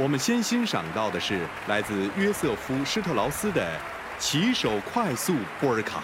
我们先欣赏到的是来自约瑟夫施特劳斯的骑手快速波尔卡。